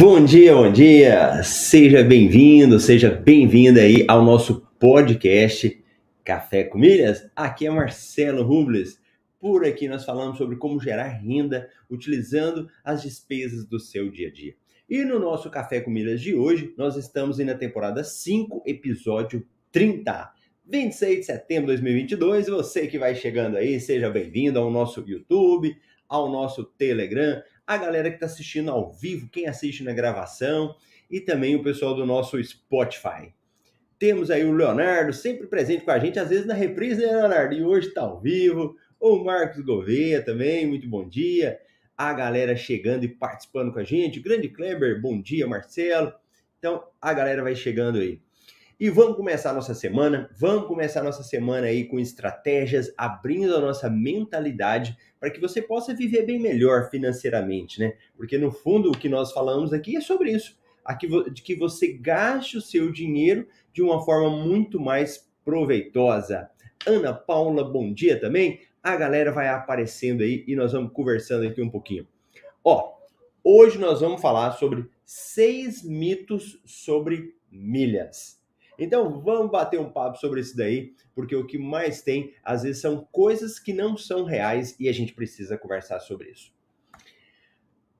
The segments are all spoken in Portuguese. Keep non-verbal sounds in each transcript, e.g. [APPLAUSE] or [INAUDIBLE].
Bom dia, bom dia! Seja bem-vindo, seja bem-vinda aí ao nosso podcast Café com Milhas. Aqui é Marcelo Rubles. Por aqui nós falamos sobre como gerar renda utilizando as despesas do seu dia a dia. E no nosso Café com Milhas de hoje, nós estamos na temporada 5, episódio 30. 26 de setembro de 2022. Você que vai chegando aí, seja bem-vindo ao nosso YouTube, ao nosso Telegram, a galera que está assistindo ao vivo, quem assiste na gravação e também o pessoal do nosso Spotify. Temos aí o Leonardo, sempre presente com a gente, às vezes na reprise, né, Leonardo? E hoje está ao vivo. O Marcos Gouveia também, muito bom dia. A galera chegando e participando com a gente. Grande Kleber, bom dia, Marcelo. Então, a galera vai chegando aí. E vamos começar a nossa semana. Vamos começar a nossa semana aí com estratégias, abrindo a nossa mentalidade para que você possa viver bem melhor financeiramente, né? Porque no fundo o que nós falamos aqui é sobre isso. Aqui, de que você gaste o seu dinheiro de uma forma muito mais proveitosa. Ana Paula, bom dia também. A galera vai aparecendo aí e nós vamos conversando aqui um pouquinho. Ó, hoje nós vamos falar sobre seis mitos sobre milhas. Então vamos bater um papo sobre isso daí, porque o que mais tem, às vezes, são coisas que não são reais e a gente precisa conversar sobre isso.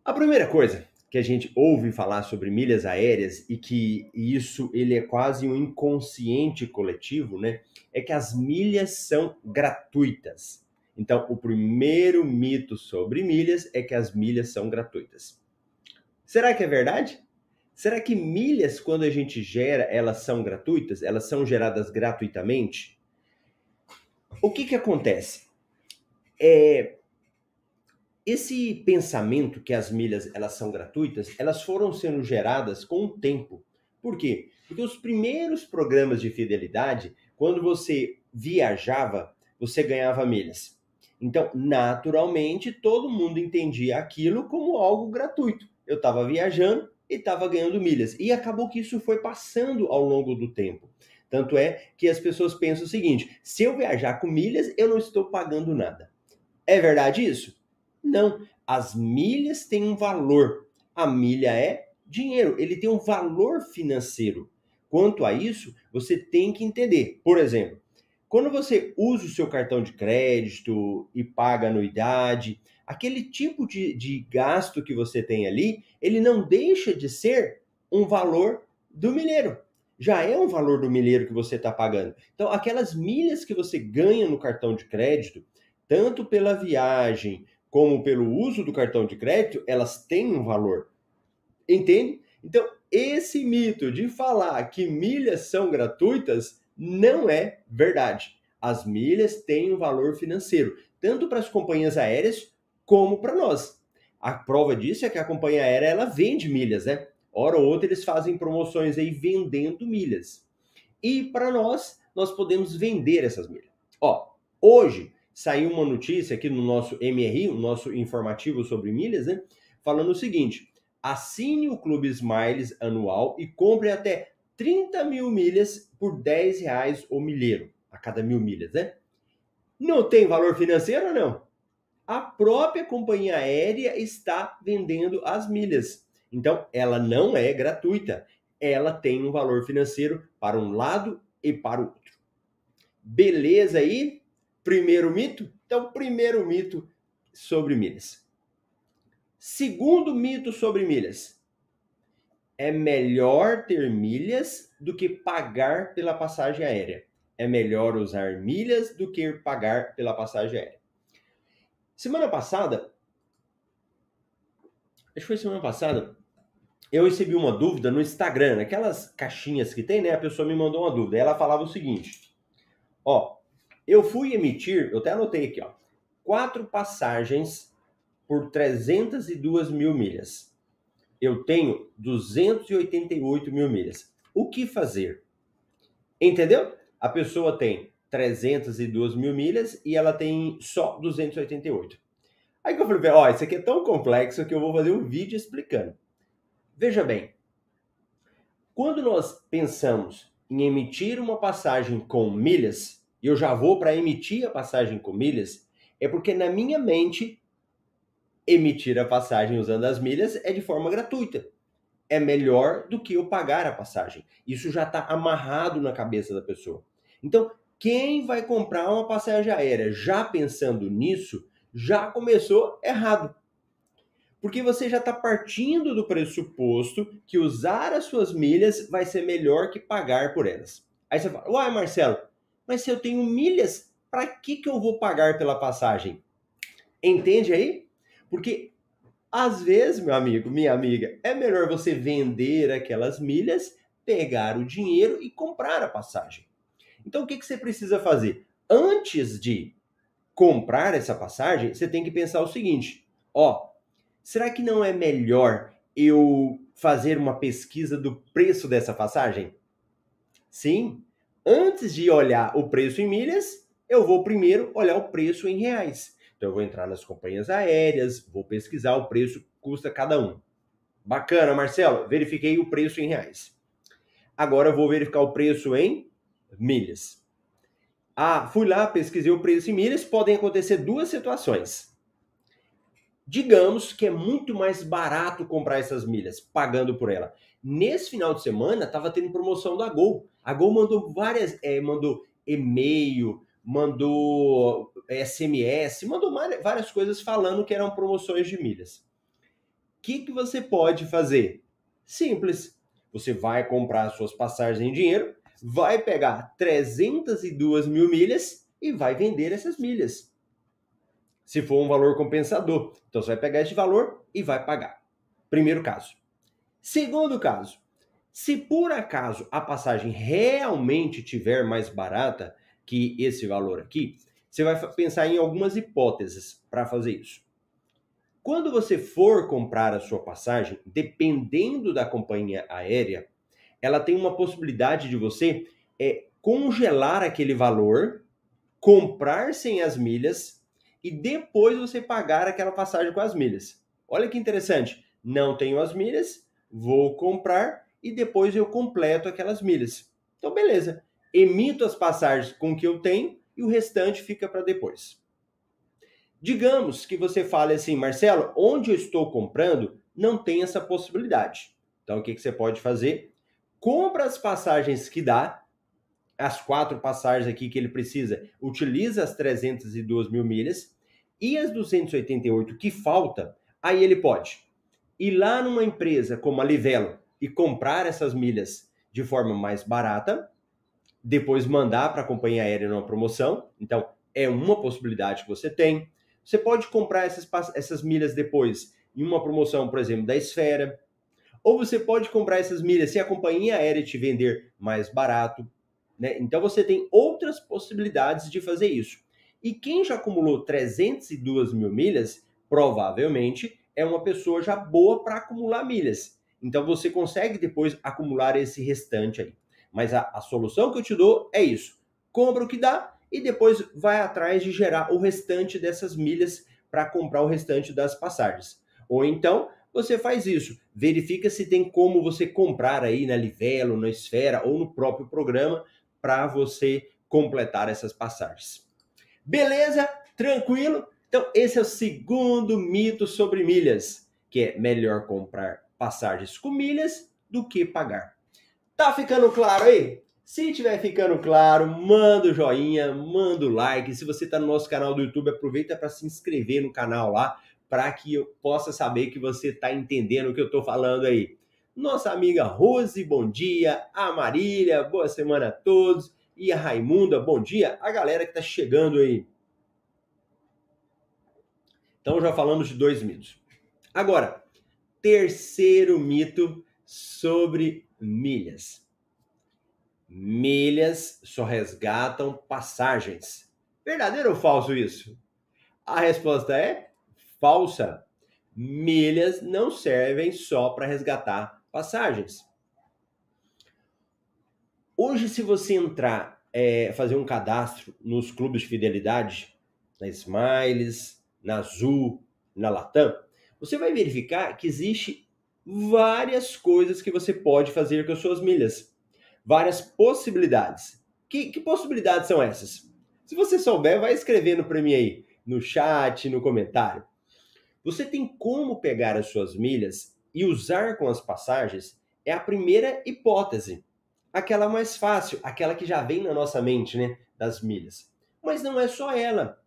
A primeira coisa que a gente ouve falar sobre milhas aéreas e que isso ele é quase um inconsciente coletivo, né? É que as milhas são gratuitas. Então, o primeiro mito sobre milhas é que as milhas são gratuitas. Será que é verdade? Será que milhas, quando a gente gera, elas são gratuitas? Elas são geradas gratuitamente? O que, que acontece? É, esse pensamento que as milhas elas são gratuitas, elas foram sendo geradas com o tempo. Por quê? Porque os primeiros programas de fidelidade, quando você viajava, você ganhava milhas. Então, naturalmente, todo mundo entendia aquilo como algo gratuito. Eu estava viajando, e estava ganhando milhas. E acabou que isso foi passando ao longo do tempo. Tanto é que as pessoas pensam o seguinte: se eu viajar com milhas, eu não estou pagando nada. É verdade isso? Não. As milhas têm um valor. A milha é dinheiro, ele tem um valor financeiro. Quanto a isso, você tem que entender. Por exemplo, quando você usa o seu cartão de crédito e paga anuidade, aquele tipo de, de gasto que você tem ali, ele não deixa de ser um valor do milheiro. Já é um valor do milheiro que você está pagando. Então, aquelas milhas que você ganha no cartão de crédito, tanto pela viagem como pelo uso do cartão de crédito, elas têm um valor. Entende? Então, esse mito de falar que milhas são gratuitas não é verdade. As milhas têm um valor financeiro, tanto para as companhias aéreas como para nós. A prova disso é que a companhia aérea ela vende milhas, né? Hora ou outra eles fazem promoções aí vendendo milhas. E para nós, nós podemos vender essas milhas. Ó, hoje saiu uma notícia aqui no nosso MRI, o nosso informativo sobre milhas, né? Falando o seguinte: assine o Clube Smiles anual e compre até 30 mil milhas por 10 reais o milheiro, a cada mil milhas, né? Não tem valor financeiro não? A própria companhia aérea está vendendo as milhas. Então, ela não é gratuita. Ela tem um valor financeiro para um lado e para o outro. Beleza aí? Primeiro mito? Então, primeiro mito sobre milhas. Segundo mito sobre milhas. É melhor ter milhas do que pagar pela passagem aérea. É melhor usar milhas do que pagar pela passagem aérea. Semana passada, acho que foi semana passada, eu recebi uma dúvida no Instagram, aquelas caixinhas que tem, né? A pessoa me mandou uma dúvida. Ela falava o seguinte: Ó, eu fui emitir, eu até anotei aqui, ó, quatro passagens por 302 mil milhas. Eu tenho 288 mil milhas. O que fazer? Entendeu? A pessoa tem 302 mil milhas e ela tem só 288. Aí que eu falei, ó, isso aqui é tão complexo que eu vou fazer um vídeo explicando. Veja bem, quando nós pensamos em emitir uma passagem com milhas, e eu já vou para emitir a passagem com milhas, é porque na minha mente emitir a passagem usando as milhas é de forma gratuita. é melhor do que eu pagar a passagem. Isso já está amarrado na cabeça da pessoa. Então, quem vai comprar uma passagem aérea já pensando nisso, já começou errado. Porque você já está partindo do pressuposto que usar as suas milhas vai ser melhor que pagar por elas. Aí você fala, uai, Marcelo, mas se eu tenho milhas, para que, que eu vou pagar pela passagem? Entende aí? Porque às vezes, meu amigo, minha amiga, é melhor você vender aquelas milhas, pegar o dinheiro e comprar a passagem. Então, o que, que você precisa fazer? Antes de comprar essa passagem, você tem que pensar o seguinte: ó, será que não é melhor eu fazer uma pesquisa do preço dessa passagem? Sim. Antes de olhar o preço em milhas, eu vou primeiro olhar o preço em reais. Então eu vou entrar nas companhias aéreas, vou pesquisar o preço custa cada um. Bacana, Marcelo, verifiquei o preço em reais. Agora eu vou verificar o preço em milhas. Ah, fui lá, pesquisei o preço em milhas, podem acontecer duas situações. Digamos que é muito mais barato comprar essas milhas, pagando por ela. Nesse final de semana, estava tendo promoção da Gol. A Gol mandou várias, é, mandou e-mail, mandou SMS, mandou várias coisas falando que eram promoções de milhas. O que, que você pode fazer? Simples. Você vai comprar suas passagens em dinheiro, vai pegar 302 mil milhas e vai vender essas milhas. Se for um valor compensador. Então você vai pegar esse valor e vai pagar. Primeiro caso. Segundo caso. Se por acaso a passagem realmente tiver mais barata, que esse valor aqui, você vai pensar em algumas hipóteses para fazer isso. Quando você for comprar a sua passagem, dependendo da companhia aérea, ela tem uma possibilidade de você é, congelar aquele valor, comprar sem as milhas e depois você pagar aquela passagem com as milhas. Olha que interessante. Não tenho as milhas, vou comprar e depois eu completo aquelas milhas. Então, beleza emito as passagens com que eu tenho e o restante fica para depois. Digamos que você fale assim, Marcelo, onde eu estou comprando não tem essa possibilidade. Então o que, que você pode fazer? Compra as passagens que dá, as quatro passagens aqui que ele precisa, utiliza as 302 mil milhas e as 288 que falta, aí ele pode ir lá numa empresa como a Livelo e comprar essas milhas de forma mais barata, depois mandar para a companhia aérea numa promoção. Então, é uma possibilidade que você tem. Você pode comprar essas, essas milhas depois em uma promoção, por exemplo, da Esfera. Ou você pode comprar essas milhas se a companhia aérea te vender mais barato. Né? Então, você tem outras possibilidades de fazer isso. E quem já acumulou 302 mil milhas, provavelmente é uma pessoa já boa para acumular milhas. Então, você consegue depois acumular esse restante aí. Mas a, a solução que eu te dou é isso: compra o que dá e depois vai atrás de gerar o restante dessas milhas para comprar o restante das passagens. Ou então você faz isso, verifica se tem como você comprar aí na Livelo, na Esfera ou no próprio programa para você completar essas passagens. Beleza? Tranquilo? Então, esse é o segundo mito sobre milhas, que é melhor comprar passagens com milhas do que pagar. Tá ficando claro aí? Se estiver ficando claro, manda o joinha, manda o like. Se você está no nosso canal do YouTube, aproveita para se inscrever no canal lá, para que eu possa saber que você está entendendo o que eu estou falando aí. Nossa amiga Rose, bom dia. A Marília, boa semana a todos. E a Raimunda, bom dia. A galera que está chegando aí. Então já falamos de dois mitos. Agora, terceiro mito sobre milhas. Milhas só resgatam passagens. Verdadeiro ou falso isso? A resposta é falsa. Milhas não servem só para resgatar passagens. Hoje, se você entrar, é, fazer um cadastro nos clubes de fidelidade, na Smiles, na Azul, na Latam, você vai verificar que existe várias coisas que você pode fazer com as suas milhas. Várias possibilidades. Que, que possibilidades são essas? Se você souber, vai escrevendo para mim aí, no chat, no comentário. Você tem como pegar as suas milhas e usar com as passagens é a primeira hipótese, aquela mais fácil, aquela que já vem na nossa mente, né, das milhas. Mas não é só ela.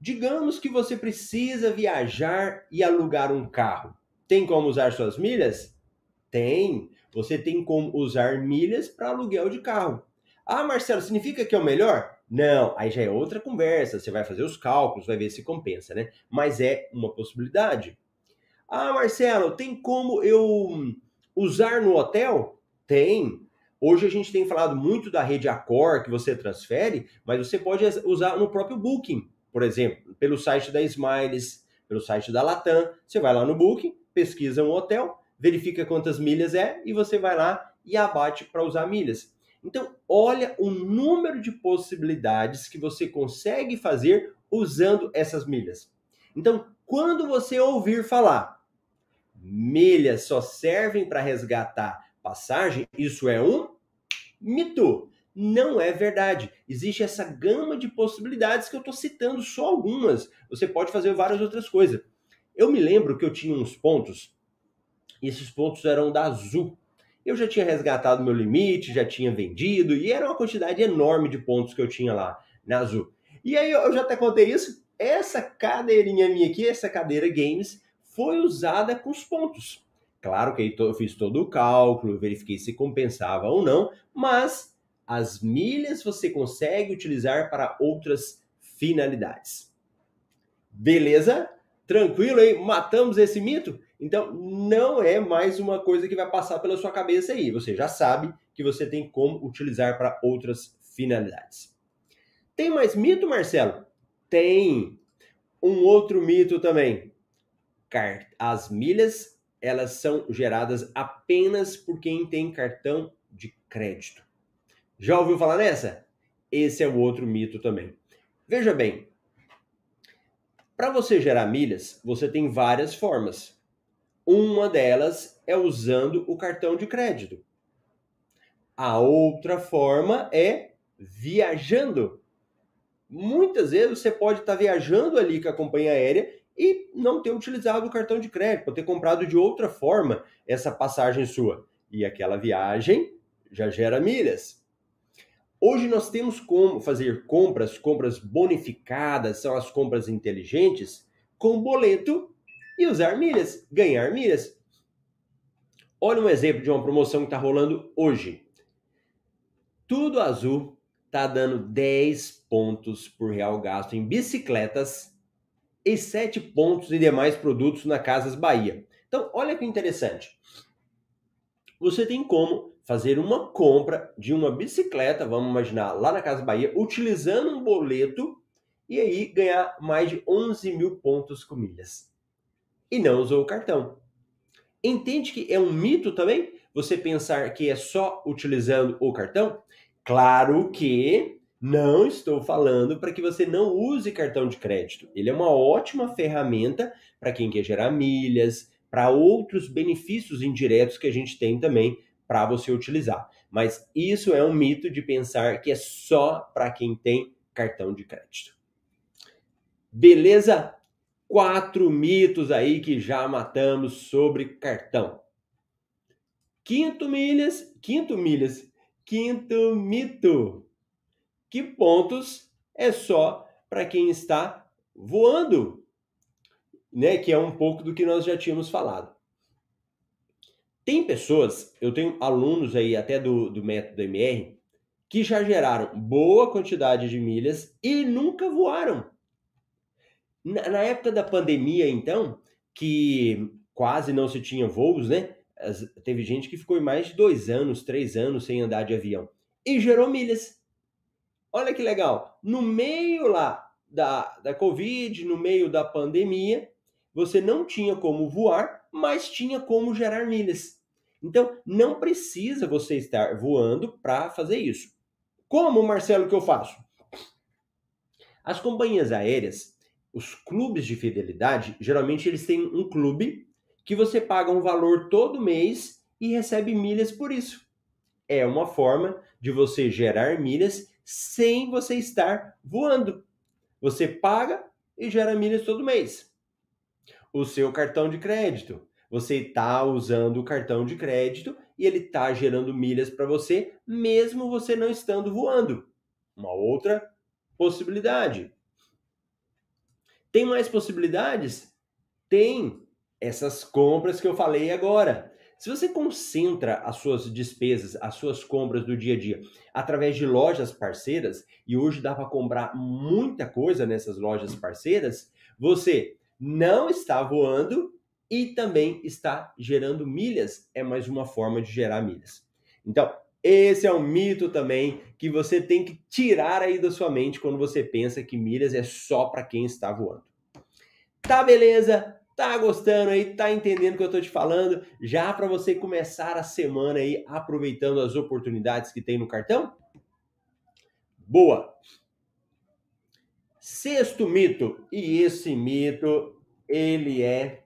Digamos que você precisa viajar e alugar um carro. Tem como usar suas milhas? Tem. Você tem como usar milhas para aluguel de carro. Ah, Marcelo, significa que é o melhor? Não, aí já é outra conversa. Você vai fazer os cálculos, vai ver se compensa, né? Mas é uma possibilidade. Ah, Marcelo, tem como eu usar no hotel? Tem. Hoje a gente tem falado muito da rede Accor que você transfere, mas você pode usar no próprio Booking, por exemplo, pelo site da Smiles, pelo site da Latam. Você vai lá no Booking, pesquisa um hotel, verifica quantas milhas é e você vai lá e abate para usar milhas. Então, olha o número de possibilidades que você consegue fazer usando essas milhas. Então, quando você ouvir falar milhas só servem para resgatar passagem, isso é um mito. Não é verdade. Existe essa gama de possibilidades que eu estou citando só algumas. Você pode fazer várias outras coisas. Eu me lembro que eu tinha uns pontos, e esses pontos eram da Azul. Eu já tinha resgatado meu limite, já tinha vendido, e era uma quantidade enorme de pontos que eu tinha lá na Azul. E aí eu já até contei isso. Essa cadeirinha minha aqui, essa cadeira Games, foi usada com os pontos. Claro que eu fiz todo o cálculo, verifiquei se compensava ou não, mas as milhas você consegue utilizar para outras finalidades. Beleza? Tranquilo, hein? Matamos esse mito? Então, não é mais uma coisa que vai passar pela sua cabeça aí. Você já sabe que você tem como utilizar para outras finalidades. Tem mais mito, Marcelo? Tem. Um outro mito também as milhas elas são geradas apenas por quem tem cartão de crédito. Já ouviu falar nessa? Esse é o outro mito também. Veja bem, para você gerar milhas, você tem várias formas. Uma delas é usando o cartão de crédito. A outra forma é viajando. Muitas vezes você pode estar viajando ali com a companhia aérea e não ter utilizado o cartão de crédito, ter comprado de outra forma essa passagem sua. E aquela viagem já gera milhas. Hoje nós temos como fazer compras, compras bonificadas, são as compras inteligentes, com boleto e usar milhas, ganhar milhas. Olha um exemplo de uma promoção que está rolando hoje. Tudo Azul está dando 10 pontos por real gasto em bicicletas e 7 pontos em demais produtos na Casas Bahia. Então, olha que interessante. Você tem como fazer uma compra de uma bicicleta, vamos imaginar, lá na Casa Bahia, utilizando um boleto e aí ganhar mais de 11 mil pontos com milhas. E não usou o cartão. Entende que é um mito também você pensar que é só utilizando o cartão? Claro que não estou falando para que você não use cartão de crédito. Ele é uma ótima ferramenta para quem quer gerar milhas, para outros benefícios indiretos que a gente tem também para você utilizar. Mas isso é um mito de pensar que é só para quem tem cartão de crédito. Beleza? Quatro mitos aí que já matamos sobre cartão. Quinto milhas, quinto milhas, quinto mito que pontos é só para quem está voando, né? Que é um pouco do que nós já tínhamos falado. Tem pessoas, eu tenho alunos aí até do, do método MR, que já geraram boa quantidade de milhas e nunca voaram. Na, na época da pandemia, então, que quase não se tinha voos, né? As, teve gente que ficou mais de dois anos, três anos sem andar de avião e gerou milhas. Olha que legal. No meio lá da, da Covid, no meio da pandemia, você não tinha como voar, mas tinha como gerar milhas. Então, não precisa você estar voando para fazer isso. Como, Marcelo, que eu faço? As companhias aéreas, os clubes de fidelidade, geralmente eles têm um clube que você paga um valor todo mês e recebe milhas por isso. É uma forma de você gerar milhas sem você estar voando. Você paga e gera milhas todo mês. O seu cartão de crédito. Você está usando o cartão de crédito e ele está gerando milhas para você, mesmo você não estando voando. Uma outra possibilidade. Tem mais possibilidades? Tem essas compras que eu falei agora. Se você concentra as suas despesas, as suas compras do dia a dia através de lojas parceiras, e hoje dá para comprar muita coisa nessas lojas parceiras, você não está voando e também está gerando milhas. É mais uma forma de gerar milhas. Então, esse é um mito também que você tem que tirar aí da sua mente quando você pensa que milhas é só para quem está voando. Tá beleza? Tá gostando aí? Tá entendendo o que eu tô te falando? Já para você começar a semana aí aproveitando as oportunidades que tem no cartão? Boa. Sexto mito, e esse mito ele é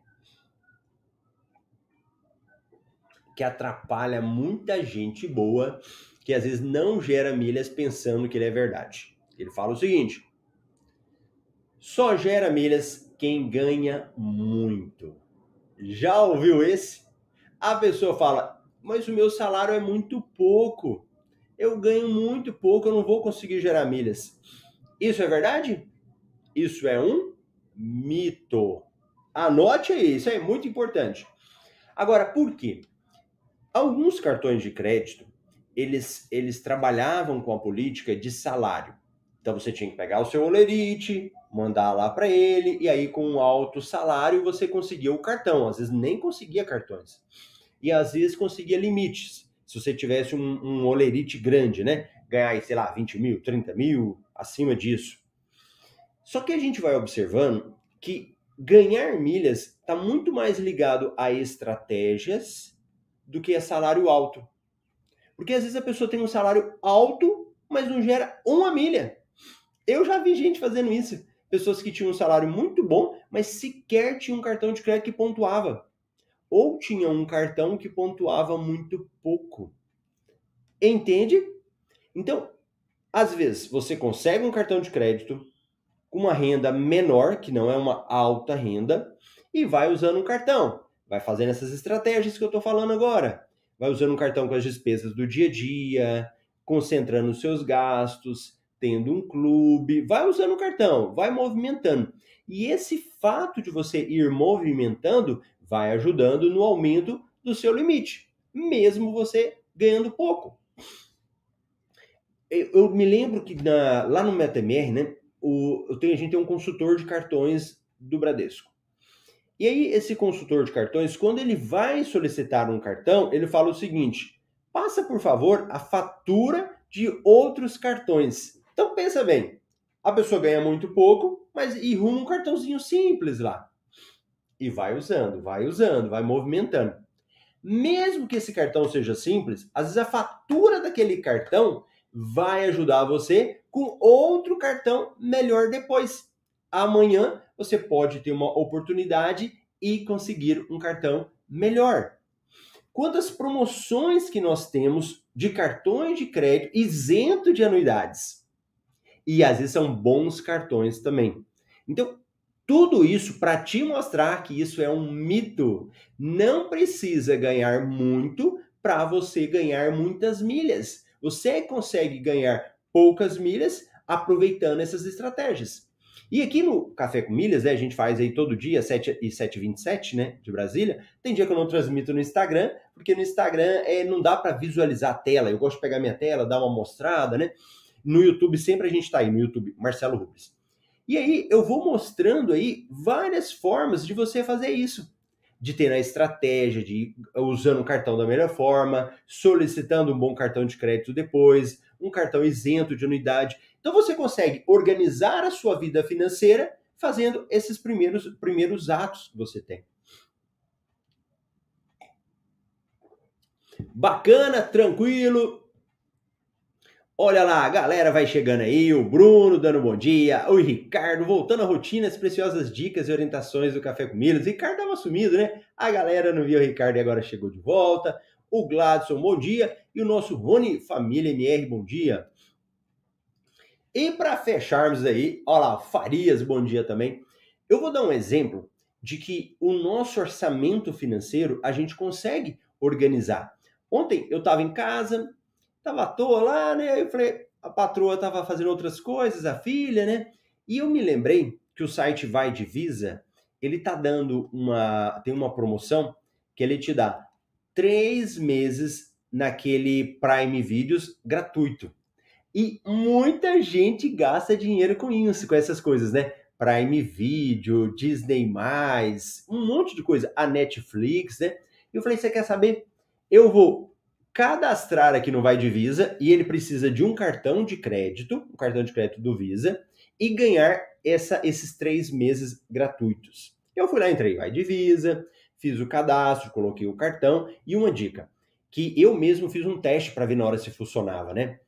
que atrapalha muita gente boa que às vezes não gera milhas pensando que ele é verdade. Ele fala o seguinte: só gera milhas quem ganha muito. Já ouviu esse? A pessoa fala: Mas o meu salário é muito pouco. Eu ganho muito pouco, eu não vou conseguir gerar milhas. Isso é verdade? Isso é um mito. Anote aí, isso é muito importante. Agora, por quê? Alguns cartões de crédito, eles, eles trabalhavam com a política de salário. Então você tinha que pegar o seu olerite, mandar lá para ele, e aí com um alto salário você conseguia o cartão. Às vezes nem conseguia cartões. E às vezes conseguia limites. Se você tivesse um, um olerite grande, né? Ganhar, sei lá, 20 mil, 30 mil, acima disso. Só que a gente vai observando que ganhar milhas está muito mais ligado a estratégias do que a salário alto. Porque às vezes a pessoa tem um salário alto, mas não gera uma milha. Eu já vi gente fazendo isso pessoas que tinham um salário muito bom, mas sequer tinham um cartão de crédito que pontuava. Ou tinham um cartão que pontuava muito pouco. Entende? Então, às vezes, você consegue um cartão de crédito com uma renda menor, que não é uma alta renda, e vai usando um cartão. Vai fazendo essas estratégias que eu estou falando agora. Vai usando um cartão com as despesas do dia a dia, concentrando os seus gastos, tendo um clube, vai usando o cartão, vai movimentando. E esse fato de você ir movimentando vai ajudando no aumento do seu limite, mesmo você ganhando pouco. Eu, eu me lembro que na, lá no MetaMR, né, o, eu tenho, a gente tem um consultor de cartões do Bradesco. E aí, esse consultor de cartões, quando ele vai solicitar um cartão, ele fala o seguinte: passa, por favor, a fatura de outros cartões. Então pensa bem, a pessoa ganha muito pouco, mas irruma um cartãozinho simples lá. E vai usando, vai usando, vai movimentando. Mesmo que esse cartão seja simples, às vezes a fatura daquele cartão vai ajudar você com outro cartão melhor depois. Amanhã você pode ter uma oportunidade e conseguir um cartão melhor. Quantas promoções que nós temos de cartões de crédito isento de anuidades? e às vezes são bons cartões também. Então, tudo isso para te mostrar que isso é um mito. Não precisa ganhar muito para você ganhar muitas milhas. Você consegue ganhar poucas milhas aproveitando essas estratégias. E aqui no Café com Milhas, né, a gente faz aí todo dia, 7 e 7h27, né, de Brasília. Tem dia que eu não transmito no Instagram, porque no Instagram é, não dá para visualizar a tela. Eu gosto de pegar minha tela, dar uma mostrada, né? No YouTube sempre a gente está aí, no YouTube, Marcelo Rubens. E aí eu vou mostrando aí várias formas de você fazer isso. De ter a estratégia, de usando o cartão da melhor forma, solicitando um bom cartão de crédito depois, um cartão isento de anuidade. Então você consegue organizar a sua vida financeira fazendo esses primeiros, primeiros atos que você tem. Bacana, tranquilo, Olha lá, a galera vai chegando aí, o Bruno dando bom dia, o Ricardo voltando à rotina, as preciosas dicas e orientações do Café com Milhas. Ricardo estava sumido, né? A galera não viu o Ricardo e agora chegou de volta. O Gladson, bom dia. E o nosso Rony Família MR, bom dia. E para fecharmos aí, olha lá, Farias, bom dia também. Eu vou dar um exemplo de que o nosso orçamento financeiro a gente consegue organizar. Ontem eu estava em casa, estava à toa lá, né? Eu falei, a patroa estava fazendo outras coisas, a filha, né? E eu me lembrei que o site Vai Divisa, ele tá dando uma, tem uma promoção que ele te dá três meses naquele Prime Videos gratuito. E muita gente gasta dinheiro com isso, com essas coisas, né? Prime Video, Disney+, um monte de coisa, a Netflix, né? E eu falei, você quer saber? Eu vou cadastrar aqui no Vai Divisa e ele precisa de um cartão de crédito, um cartão de crédito do Visa, e ganhar essa, esses três meses gratuitos. Eu fui lá, entrei Vai Divisa, fiz o cadastro, coloquei o cartão e uma dica, que eu mesmo fiz um teste para ver na hora se funcionava, né?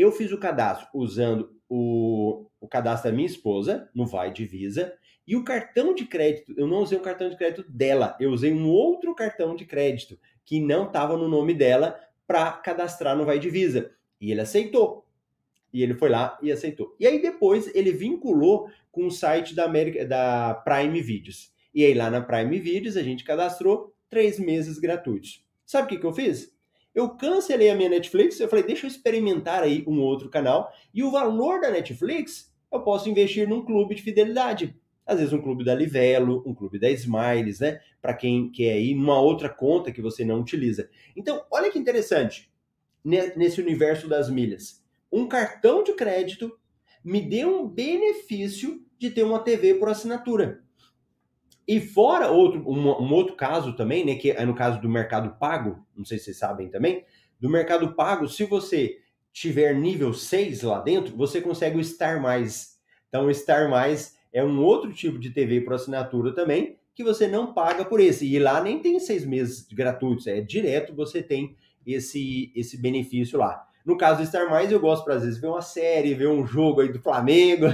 Eu fiz o cadastro usando o, o cadastro da minha esposa no Vai Divisa e o cartão de crédito, eu não usei o cartão de crédito dela, eu usei um outro cartão de crédito que não estava no nome dela para cadastrar no Vai Divisa. E ele aceitou. E ele foi lá e aceitou. E aí depois ele vinculou com o site da, da Prime Videos. E aí lá na Prime Videos a gente cadastrou três meses gratuitos. Sabe o que, que eu fiz? Eu cancelei a minha Netflix, eu falei, deixa eu experimentar aí um outro canal, e o valor da Netflix eu posso investir num clube de fidelidade. Às vezes um clube da Livelo, um clube da Smiles, né? Para quem quer ir numa outra conta que você não utiliza. Então, olha que interessante nesse universo das milhas. Um cartão de crédito me deu um benefício de ter uma TV por assinatura. E fora outro, um, um, outro caso também, né, que é no caso do mercado pago, não sei se vocês sabem também, do mercado pago, se você tiver nível 6 lá dentro, você consegue o Star Mais. Então, o Star Mais é um outro tipo de TV por assinatura também, que você não paga por esse. E lá nem tem seis meses gratuitos, é direto você tem esse, esse benefício lá. No caso do Star Mais, eu gosto para às vezes ver uma série, ver um jogo aí do Flamengo,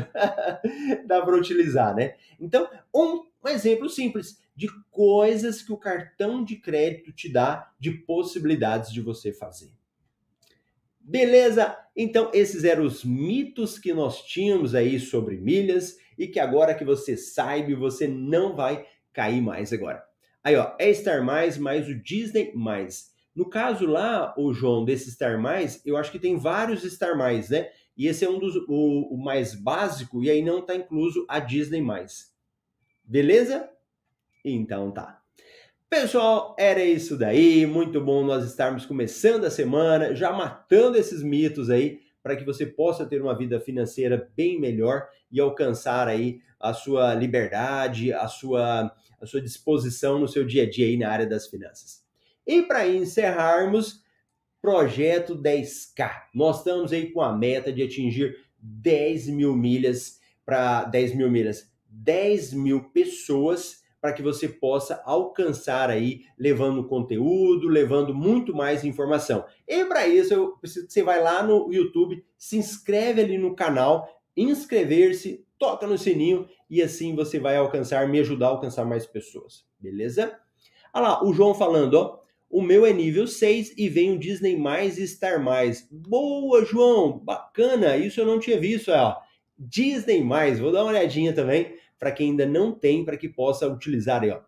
[LAUGHS] dá para utilizar, né? Então, um um exemplo simples de coisas que o cartão de crédito te dá de possibilidades de você fazer. Beleza? Então, esses eram os mitos que nós tínhamos aí sobre milhas e que agora que você sabe, você não vai cair mais agora. Aí, ó, é Star Mais mais o Disney Mais. No caso lá, o João, desse Star Mais, eu acho que tem vários Star Mais, né? E esse é um dos o, o mais básico e aí não está incluso a Disney Mais. Beleza? Então tá. Pessoal, era isso daí. Muito bom nós estarmos começando a semana, já matando esses mitos aí, para que você possa ter uma vida financeira bem melhor e alcançar aí a sua liberdade, a sua, a sua disposição no seu dia a dia aí na área das finanças. E para encerrarmos, projeto 10K. Nós estamos aí com a meta de atingir 10 mil milhas para 10 mil milhas 10 mil pessoas para que você possa alcançar aí, levando conteúdo, levando muito mais informação. E para isso, eu preciso que você vai lá no YouTube, se inscreve ali no canal, inscrever-se, toca no sininho e assim você vai alcançar, me ajudar a alcançar mais pessoas, beleza? Olha lá, o João falando, ó, o meu é nível 6 e vem o Disney Mais e Star Mais. Boa, João, bacana, isso eu não tinha visto, ó. Disney Mais, vou dar uma olhadinha também para quem ainda não tem, para que possa utilizar aí, ó.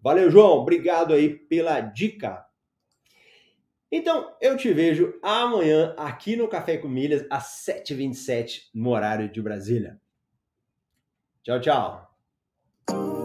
Valeu, João, obrigado aí pela dica. Então, eu te vejo amanhã aqui no Café com Milhas, às 7h27, no horário de Brasília. Tchau, tchau.